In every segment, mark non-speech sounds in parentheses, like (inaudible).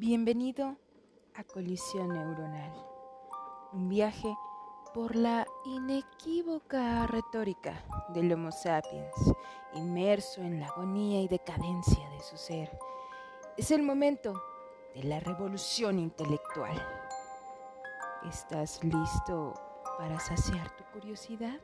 Bienvenido a Colisión Neuronal, un viaje por la inequívoca retórica del Homo sapiens, inmerso en la agonía y decadencia de su ser. Es el momento de la revolución intelectual. ¿Estás listo para saciar tu curiosidad?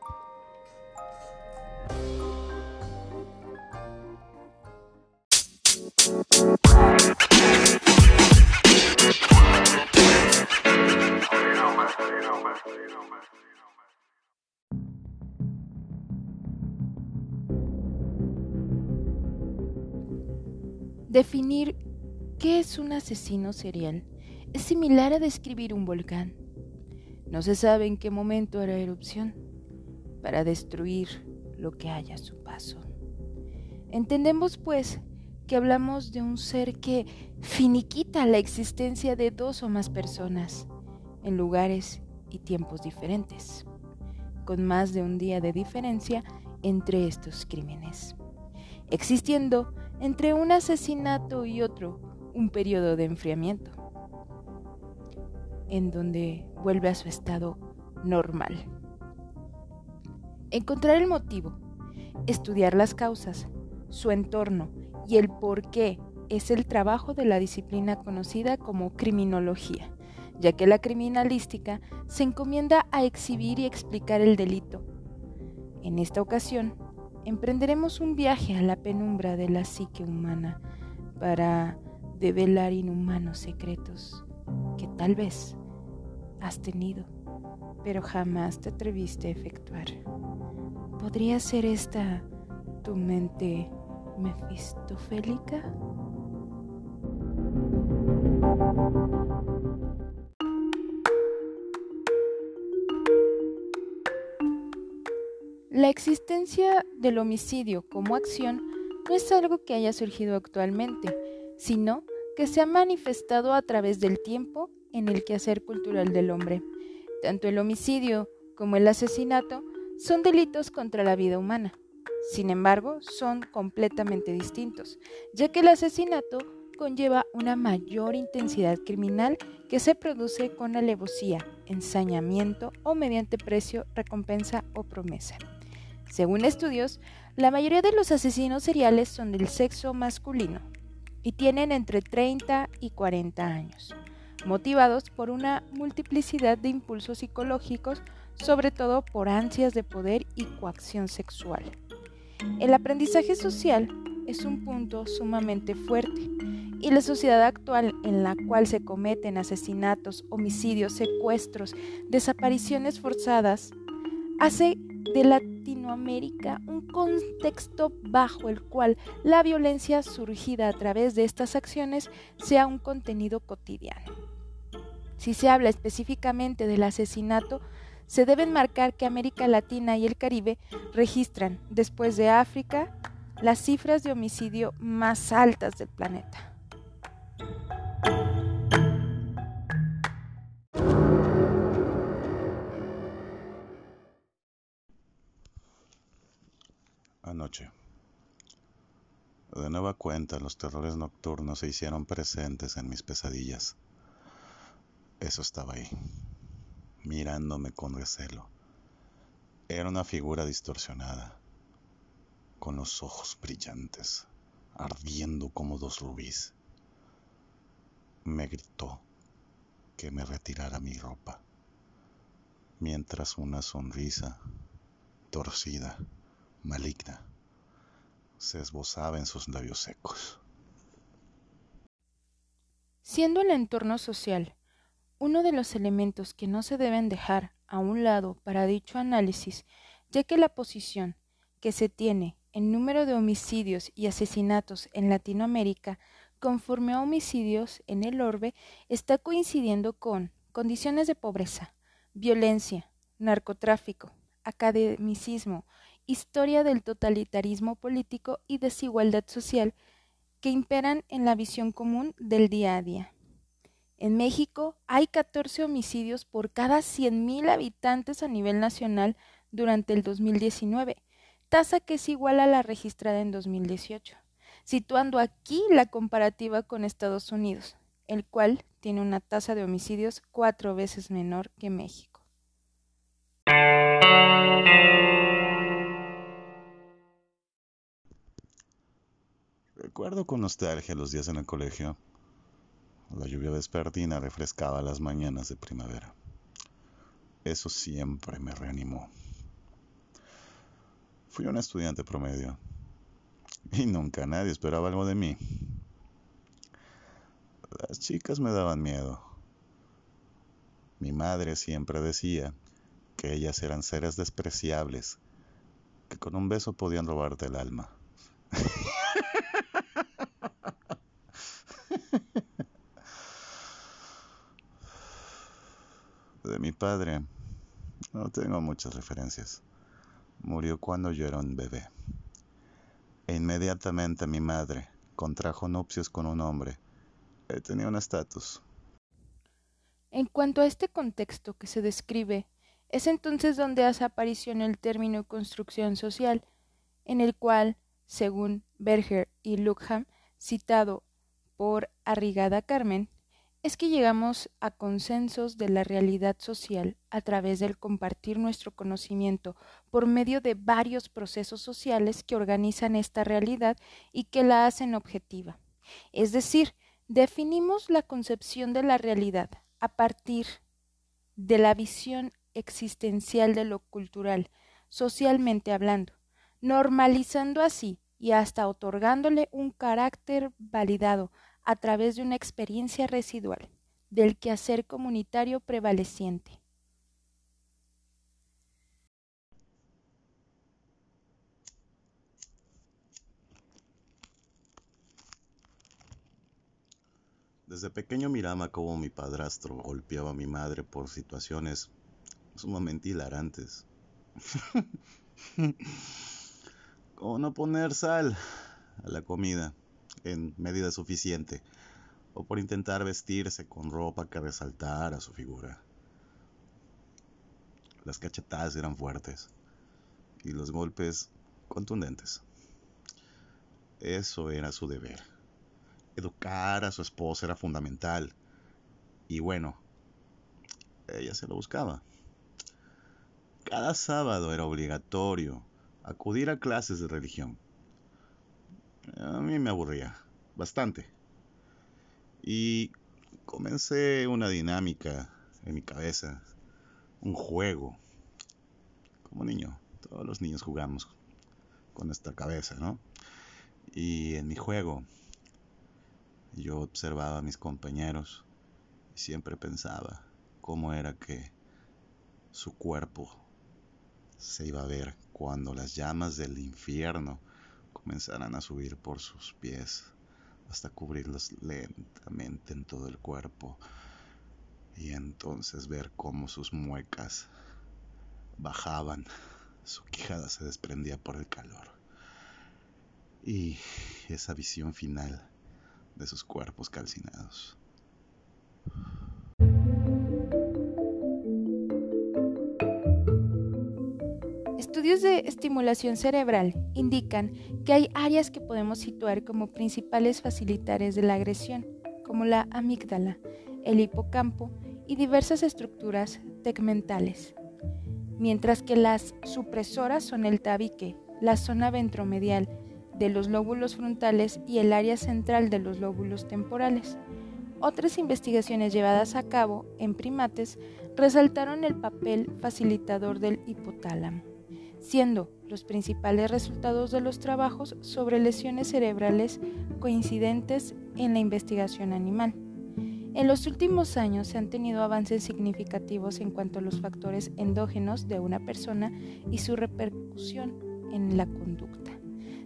Definir qué es un asesino serial es similar a describir un volcán. No se sabe en qué momento hará erupción para destruir lo que haya a su paso. Entendemos, pues, que hablamos de un ser que finiquita la existencia de dos o más personas en lugares y tiempos diferentes, con más de un día de diferencia entre estos crímenes, existiendo entre un asesinato y otro un periodo de enfriamiento, en donde vuelve a su estado normal. Encontrar el motivo, estudiar las causas, su entorno y el por qué es el trabajo de la disciplina conocida como criminología, ya que la criminalística se encomienda a exhibir y explicar el delito. En esta ocasión, emprenderemos un viaje a la penumbra de la psique humana para develar inhumanos secretos que tal vez has tenido, pero jamás te atreviste a efectuar. ¿Podría ser esta tu mente mefistofélica? La existencia del homicidio como acción no es algo que haya surgido actualmente, sino que se ha manifestado a través del tiempo en el quehacer cultural del hombre. Tanto el homicidio como el asesinato son delitos contra la vida humana. Sin embargo, son completamente distintos, ya que el asesinato conlleva una mayor intensidad criminal que se produce con alevosía, ensañamiento o mediante precio, recompensa o promesa. Según estudios, la mayoría de los asesinos seriales son del sexo masculino y tienen entre 30 y 40 años, motivados por una multiplicidad de impulsos psicológicos, sobre todo por ansias de poder y coacción sexual. El aprendizaje social es un punto sumamente fuerte y la sociedad actual en la cual se cometen asesinatos, homicidios, secuestros, desapariciones forzadas, hace de Latinoamérica un contexto bajo el cual la violencia surgida a través de estas acciones sea un contenido cotidiano. Si se habla específicamente del asesinato, se deben marcar que América Latina y el Caribe registran, después de África, las cifras de homicidio más altas del planeta. Anoche. De nueva cuenta, los terrores nocturnos se hicieron presentes en mis pesadillas. Eso estaba ahí, mirándome con recelo. Era una figura distorsionada, con los ojos brillantes, ardiendo como dos rubíes. Me gritó que me retirara mi ropa, mientras una sonrisa torcida maligna se esbozaba en sus labios secos. Siendo el entorno social uno de los elementos que no se deben dejar a un lado para dicho análisis, ya que la posición que se tiene en número de homicidios y asesinatos en Latinoamérica conforme a homicidios en el orbe está coincidiendo con condiciones de pobreza, violencia, narcotráfico, academicismo, historia del totalitarismo político y desigualdad social que imperan en la visión común del día a día. En México hay 14 homicidios por cada 100.000 habitantes a nivel nacional durante el 2019, tasa que es igual a la registrada en 2018, situando aquí la comparativa con Estados Unidos, el cual tiene una tasa de homicidios cuatro veces menor que México. Recuerdo con nostalgia los días en el colegio. La lluvia vespertina refrescaba las mañanas de primavera. Eso siempre me reanimó. Fui un estudiante promedio y nunca nadie esperaba algo de mí. Las chicas me daban miedo. Mi madre siempre decía que ellas eran seres despreciables, que con un beso podían robarte el alma. (laughs) (laughs) De mi padre no tengo muchas referencias. Murió cuando yo era un bebé. E inmediatamente mi madre contrajo nupcias con un hombre. Él tenía un estatus. En cuanto a este contexto que se describe, es entonces donde hace aparición el término construcción social, en el cual, según Berger y Luckham, citado por Arrigada Carmen, es que llegamos a consensos de la realidad social a través del compartir nuestro conocimiento por medio de varios procesos sociales que organizan esta realidad y que la hacen objetiva. Es decir, definimos la concepción de la realidad a partir de la visión existencial de lo cultural, socialmente hablando, normalizando así y hasta otorgándole un carácter validado a través de una experiencia residual del quehacer comunitario prevaleciente. Desde pequeño miraba cómo mi padrastro golpeaba a mi madre por situaciones sumamente hilarantes. (laughs) como no poner sal a la comida en medida suficiente, o por intentar vestirse con ropa que resaltara su figura. Las cachetadas eran fuertes y los golpes contundentes. Eso era su deber. Educar a su esposa era fundamental. Y bueno, ella se lo buscaba. Cada sábado era obligatorio acudir a clases de religión. A mí me aburría bastante. Y comencé una dinámica en mi cabeza, un juego. Como niño, todos los niños jugamos con nuestra cabeza, ¿no? Y en mi juego yo observaba a mis compañeros y siempre pensaba cómo era que su cuerpo se iba a ver cuando las llamas del infierno comenzaran a subir por sus pies hasta cubrirlos lentamente en todo el cuerpo y entonces ver cómo sus muecas bajaban, su quijada se desprendía por el calor y esa visión final de sus cuerpos calcinados. Estudios de estimulación cerebral indican que hay áreas que podemos situar como principales facilitadores de la agresión, como la amígdala, el hipocampo y diversas estructuras tegmentales, mientras que las supresoras son el tabique, la zona ventromedial de los lóbulos frontales y el área central de los lóbulos temporales. Otras investigaciones llevadas a cabo en primates resaltaron el papel facilitador del hipotálamo siendo los principales resultados de los trabajos sobre lesiones cerebrales coincidentes en la investigación animal. En los últimos años se han tenido avances significativos en cuanto a los factores endógenos de una persona y su repercusión en la conducta,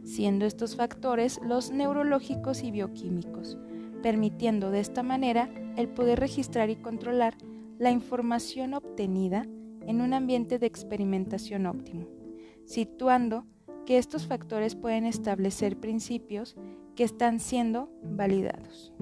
siendo estos factores los neurológicos y bioquímicos, permitiendo de esta manera el poder registrar y controlar la información obtenida en un ambiente de experimentación óptimo situando que estos factores pueden establecer principios que están siendo validados.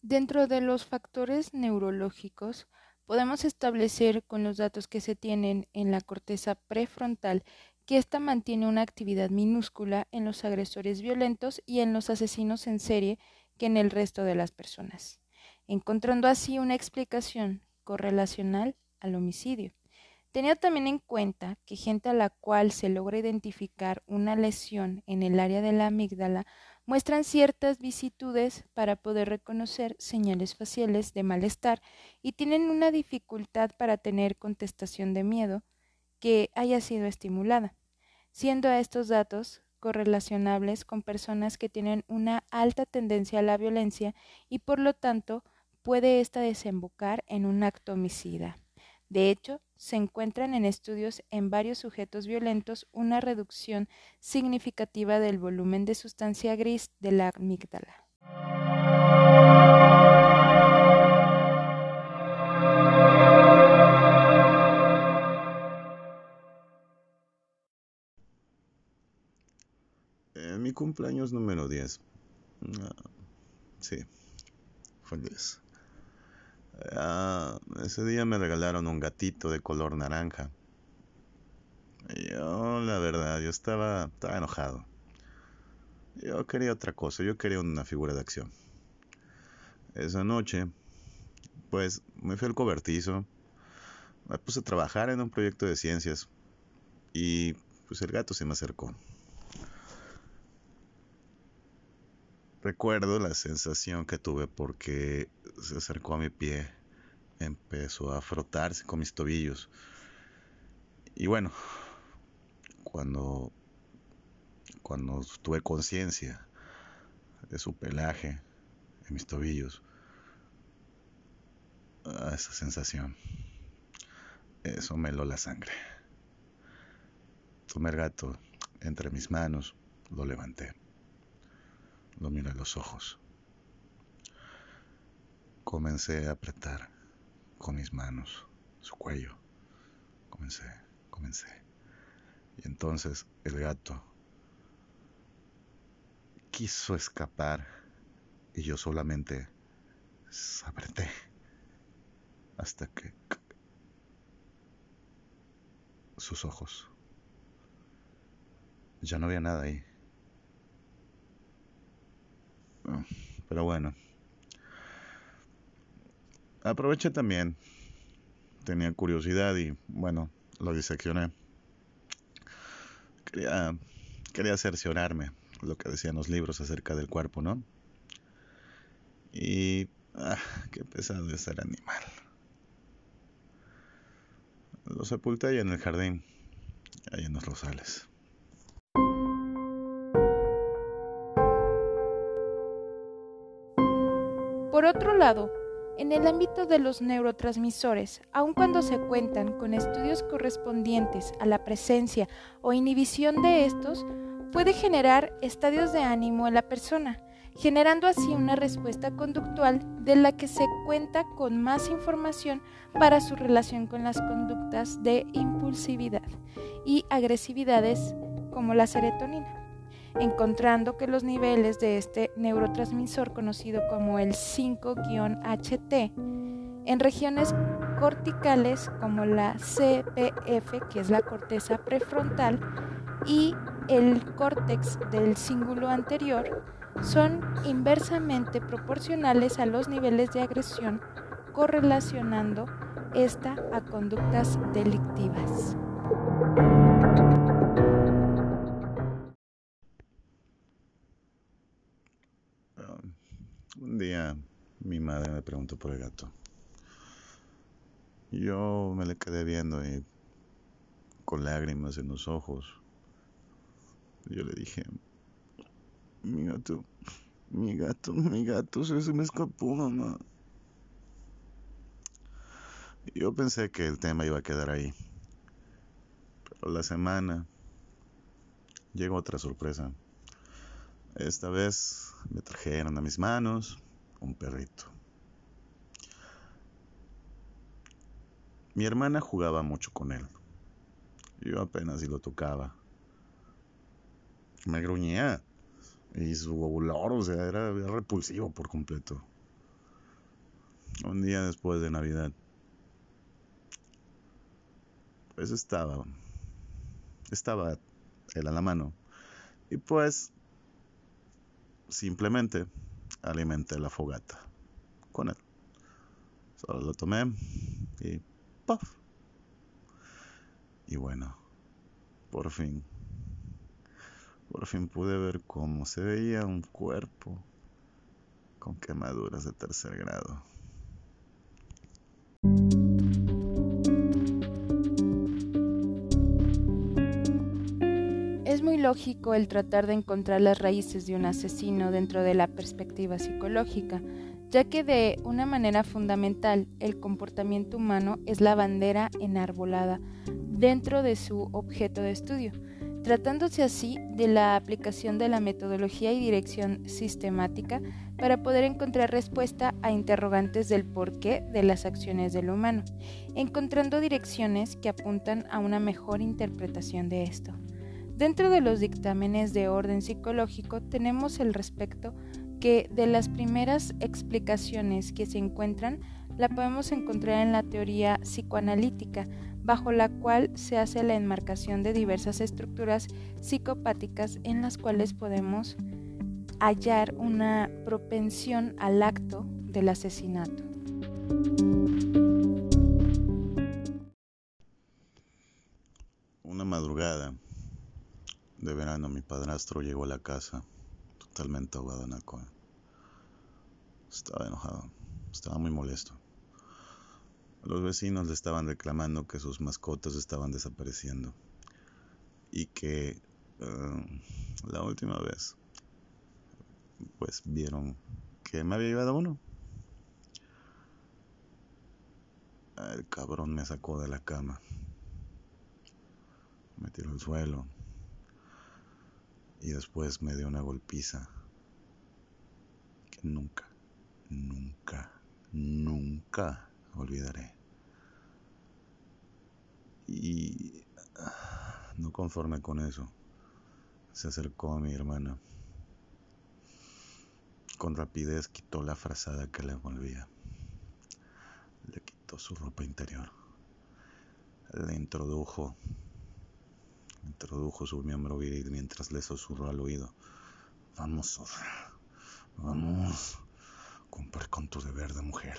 Dentro de los factores neurológicos, podemos establecer con los datos que se tienen en la corteza prefrontal que ésta mantiene una actividad minúscula en los agresores violentos y en los asesinos en serie que en el resto de las personas, encontrando así una explicación correlacional al homicidio. Tenía también en cuenta que gente a la cual se logra identificar una lesión en el área de la amígdala muestran ciertas vicitudes para poder reconocer señales faciales de malestar y tienen una dificultad para tener contestación de miedo que haya sido estimulada, siendo a estos datos correlacionables con personas que tienen una alta tendencia a la violencia y por lo tanto puede ésta desembocar en un acto homicida. De hecho, se encuentran en estudios en varios sujetos violentos una reducción significativa del volumen de sustancia gris de la amígdala. En mi cumpleaños número 10. Ah, sí, fue el 10. Ah, ese día me regalaron un gatito de color naranja. Yo, la verdad, yo estaba, estaba enojado. Yo quería otra cosa, yo quería una figura de acción. Esa noche, pues me fui al cobertizo, me puse a trabajar en un proyecto de ciencias y pues el gato se me acercó. Recuerdo la sensación que tuve porque se acercó a mi pie, empezó a frotarse con mis tobillos. Y bueno, cuando, cuando tuve conciencia de su pelaje en mis tobillos, esa sensación, eso me heló la sangre. Tomé el gato entre mis manos, lo levanté lo miré a los ojos. Comencé a apretar con mis manos su cuello. Comencé, comencé. Y entonces el gato quiso escapar y yo solamente apreté hasta que sus ojos. Ya no había nada ahí. Pero bueno. Aproveché también. Tenía curiosidad y bueno, lo diseccioné. Quería, quería cerciorarme lo que decían los libros acerca del cuerpo, ¿no? Y... Ah, qué pesado es ser animal. Lo sepulté ahí en el jardín, ahí en los rosales. Por otro lado, en el ámbito de los neurotransmisores, aun cuando se cuentan con estudios correspondientes a la presencia o inhibición de estos, puede generar estadios de ánimo en la persona, generando así una respuesta conductual de la que se cuenta con más información para su relación con las conductas de impulsividad y agresividades como la serotonina encontrando que los niveles de este neurotransmisor conocido como el 5-HT en regiones corticales como la CPF, que es la corteza prefrontal, y el córtex del cíngulo anterior, son inversamente proporcionales a los niveles de agresión, correlacionando esta a conductas delictivas. Mi madre me preguntó por el gato. Yo me le quedé viendo y con lágrimas en los ojos. Yo le dije, mi gato, mi gato, mi gato, se, me escapó, mamá. Yo pensé que el tema iba a quedar ahí. Pero la semana llegó otra sorpresa. Esta vez me trajeron a mis manos un perrito. Mi hermana jugaba mucho con él. Yo apenas si lo tocaba. Me gruñía. Y su olor, o sea, era, era repulsivo por completo. Un día después de Navidad, pues estaba, estaba él a la mano. Y pues simplemente alimenté la fogata con él. Solo lo tomé y ¡puff! Y bueno, por fin, por fin pude ver cómo se veía un cuerpo con quemaduras de tercer grado. Lógico el tratar de encontrar las raíces de un asesino dentro de la perspectiva psicológica, ya que de una manera fundamental el comportamiento humano es la bandera enarbolada dentro de su objeto de estudio, tratándose así de la aplicación de la metodología y dirección sistemática para poder encontrar respuesta a interrogantes del porqué de las acciones del humano, encontrando direcciones que apuntan a una mejor interpretación de esto. Dentro de los dictámenes de orden psicológico tenemos el respecto que de las primeras explicaciones que se encuentran la podemos encontrar en la teoría psicoanalítica, bajo la cual se hace la enmarcación de diversas estructuras psicopáticas en las cuales podemos hallar una propensión al acto del asesinato. Verano mi padrastro llegó a la casa totalmente ahogado en alcohol. Estaba enojado, estaba muy molesto. Los vecinos le estaban reclamando que sus mascotas estaban desapareciendo y que eh, la última vez pues vieron que me había llevado uno. El cabrón me sacó de la cama, me tiró al suelo, y después me dio una golpiza que nunca, nunca, nunca olvidaré. Y ah, no conforme con eso, se acercó a mi hermana. Con rapidez quitó la frazada que le envolvía. Le quitó su ropa interior. Le introdujo Introdujo su miembro viril mientras le susurró al oído. Vamos, zorra. Vamos. Cumplir con tu deber de mujer.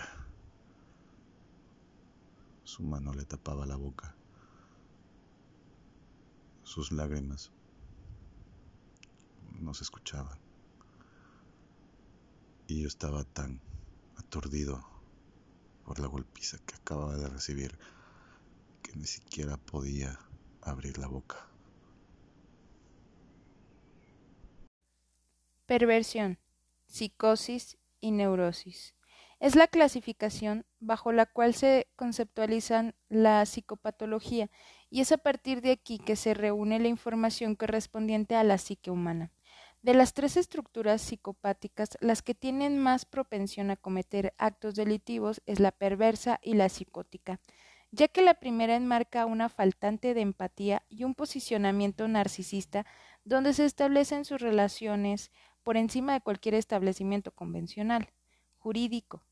Su mano le tapaba la boca. Sus lágrimas no se escuchaban. Y yo estaba tan aturdido por la golpiza que acababa de recibir que ni siquiera podía abrir la boca. Perversión, psicosis y neurosis. Es la clasificación bajo la cual se conceptualizan la psicopatología y es a partir de aquí que se reúne la información correspondiente a la psique humana. De las tres estructuras psicopáticas, las que tienen más propensión a cometer actos delitivos es la perversa y la psicótica, ya que la primera enmarca una faltante de empatía y un posicionamiento narcisista donde se establecen sus relaciones por encima de cualquier establecimiento convencional, jurídico.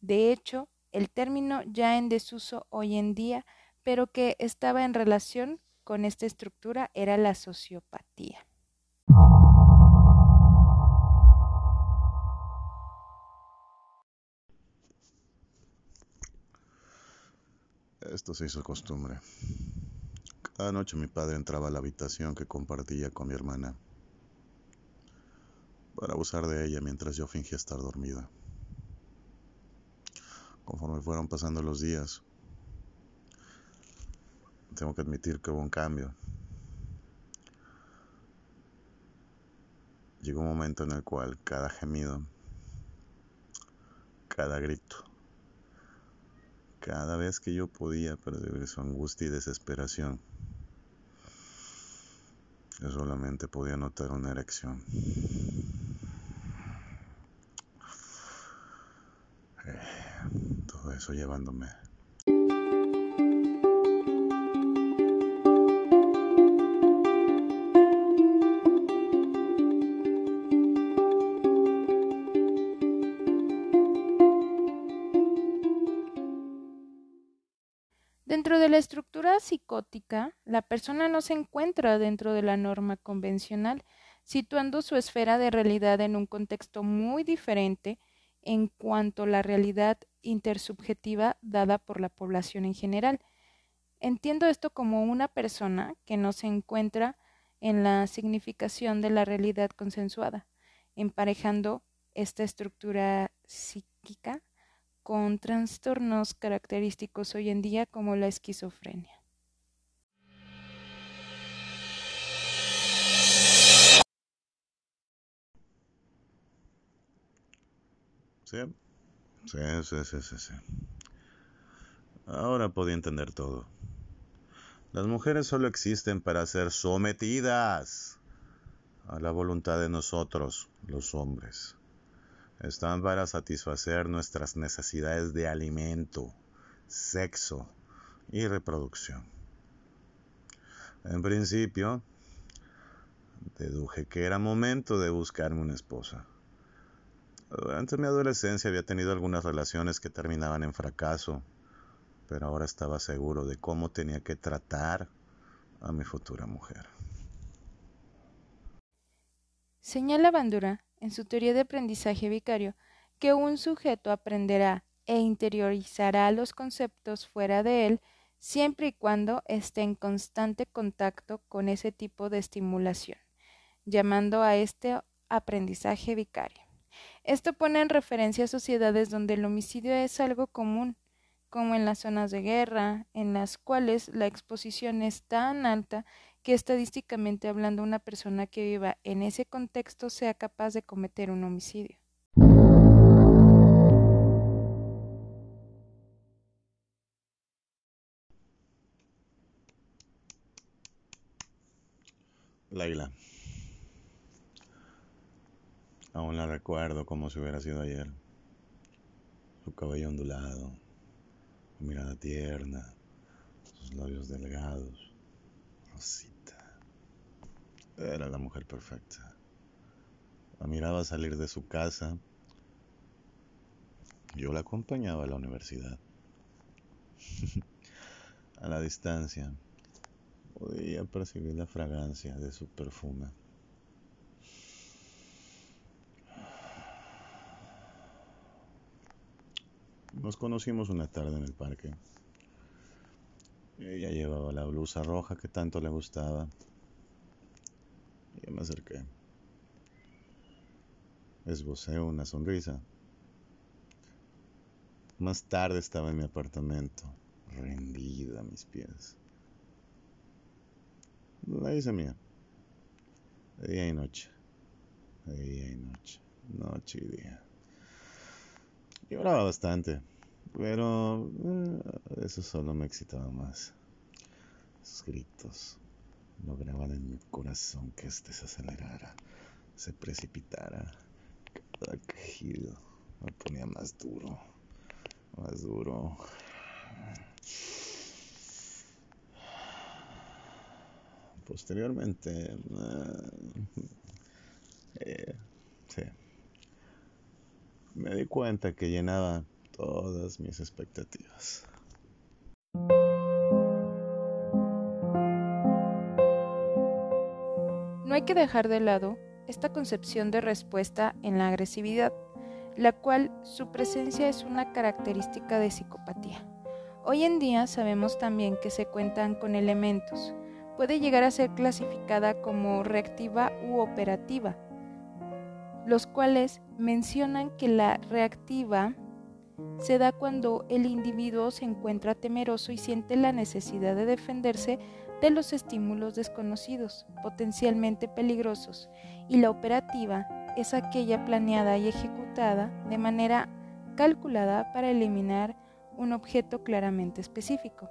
De hecho, el término ya en desuso hoy en día, pero que estaba en relación con esta estructura, era la sociopatía. Esto se hizo costumbre. Cada noche mi padre entraba a la habitación que compartía con mi hermana para abusar de ella mientras yo fingía estar dormida. Conforme fueron pasando los días, tengo que admitir que hubo un cambio. Llegó un momento en el cual cada gemido, cada grito, cada vez que yo podía percibir su angustia y desesperación, yo solamente podía notar una erección. Eso llevándome. Dentro de la estructura psicótica, la persona no se encuentra dentro de la norma convencional, situando su esfera de realidad en un contexto muy diferente en cuanto la realidad intersubjetiva dada por la población en general. Entiendo esto como una persona que no se encuentra en la significación de la realidad consensuada, emparejando esta estructura psíquica con trastornos característicos hoy en día como la esquizofrenia. Sí, sí, sí, sí, sí. sí. Ahora podía entender todo. Las mujeres solo existen para ser sometidas a la voluntad de nosotros, los hombres. Están para satisfacer nuestras necesidades de alimento, sexo y reproducción. En principio, deduje que era momento de buscarme una esposa. Durante mi adolescencia había tenido algunas relaciones que terminaban en fracaso pero ahora estaba seguro de cómo tenía que tratar a mi futura mujer. Señala Bandura, en su teoría de aprendizaje vicario, que un sujeto aprenderá e interiorizará los conceptos fuera de él siempre y cuando esté en constante contacto con ese tipo de estimulación, llamando a este aprendizaje vicario. Esto pone en referencia sociedades donde el homicidio es algo común, como en las zonas de guerra, en las cuales la exposición es tan alta que estadísticamente hablando una persona que viva en ese contexto sea capaz de cometer un homicidio. Laila. Aún la recuerdo como si hubiera sido ayer. Su cabello ondulado, su mirada tierna, sus labios delgados, Rosita. Era la mujer perfecta. La miraba salir de su casa. Yo la acompañaba a la universidad. (laughs) a la distancia podía percibir la fragancia de su perfume. Nos conocimos una tarde en el parque. Ella llevaba la blusa roja que tanto le gustaba. Yo me acerqué. Esbocé una sonrisa. Más tarde estaba en mi apartamento, rendida a mis pies. La hice mía. De día y noche. Día y noche. Noche y día. Lloraba bastante, pero eh, eso solo me excitaba más. Sus gritos lograban en mi corazón que éste se acelerara, se precipitara. Cada quejido me ponía más duro, más duro. Posteriormente, eh, sí me di cuenta que llenaba todas mis expectativas. No hay que dejar de lado esta concepción de respuesta en la agresividad, la cual su presencia es una característica de psicopatía. Hoy en día sabemos también que se cuentan con elementos. Puede llegar a ser clasificada como reactiva u operativa, los cuales mencionan que la reactiva se da cuando el individuo se encuentra temeroso y siente la necesidad de defenderse de los estímulos desconocidos, potencialmente peligrosos, y la operativa es aquella planeada y ejecutada de manera calculada para eliminar un objeto claramente específico.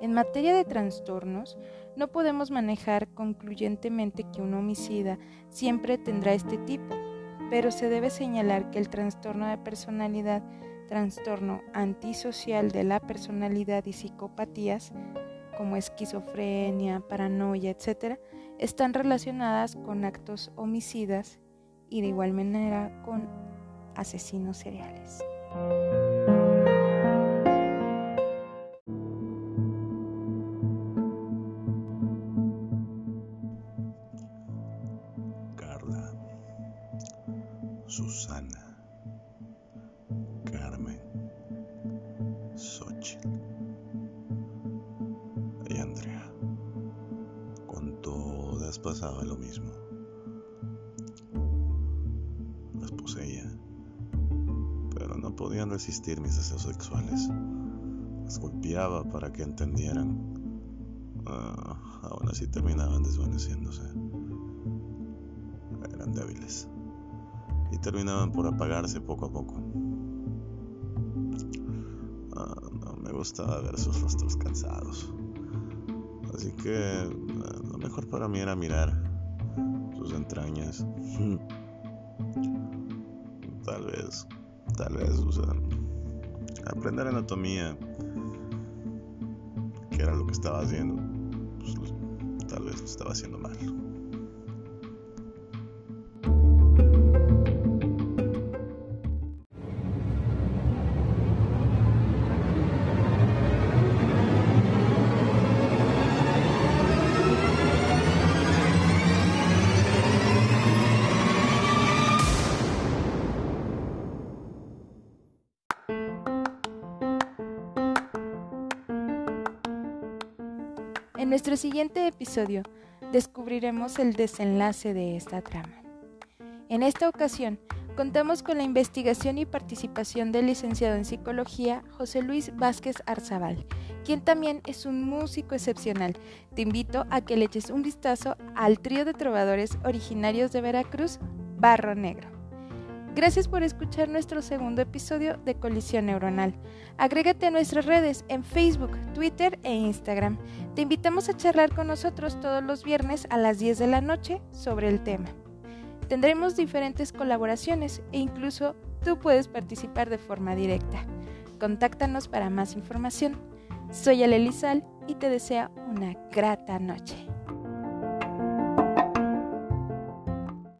En materia de trastornos, no podemos manejar concluyentemente que un homicida siempre tendrá este tipo, pero se debe señalar que el trastorno de personalidad, trastorno antisocial de la personalidad y psicopatías, como esquizofrenia, paranoia, etc., están relacionadas con actos homicidas y de igual manera con asesinos seriales. Mis deseos sexuales. Las golpeaba para que entendieran. Ah, aún así terminaban desvaneciéndose. Eran débiles y terminaban por apagarse poco a poco. Ah, no me gustaba ver sus rostros cansados. Así que ah, lo mejor para mí era mirar sus entrañas. (laughs) Tal vez, tal vez, o aprender anatomía, que era lo que estaba haciendo, pues, tal vez lo estaba haciendo mal. En nuestro siguiente episodio descubriremos el desenlace de esta trama. En esta ocasión contamos con la investigación y participación del licenciado en psicología José Luis Vázquez Arzabal, quien también es un músico excepcional. Te invito a que le eches un vistazo al trío de trovadores originarios de Veracruz, Barro Negro. Gracias por escuchar nuestro segundo episodio de Colisión Neuronal. Agrégate a nuestras redes en Facebook, Twitter e Instagram. Te invitamos a charlar con nosotros todos los viernes a las 10 de la noche sobre el tema. Tendremos diferentes colaboraciones e incluso tú puedes participar de forma directa. Contáctanos para más información. Soy Ale y te deseo una grata noche.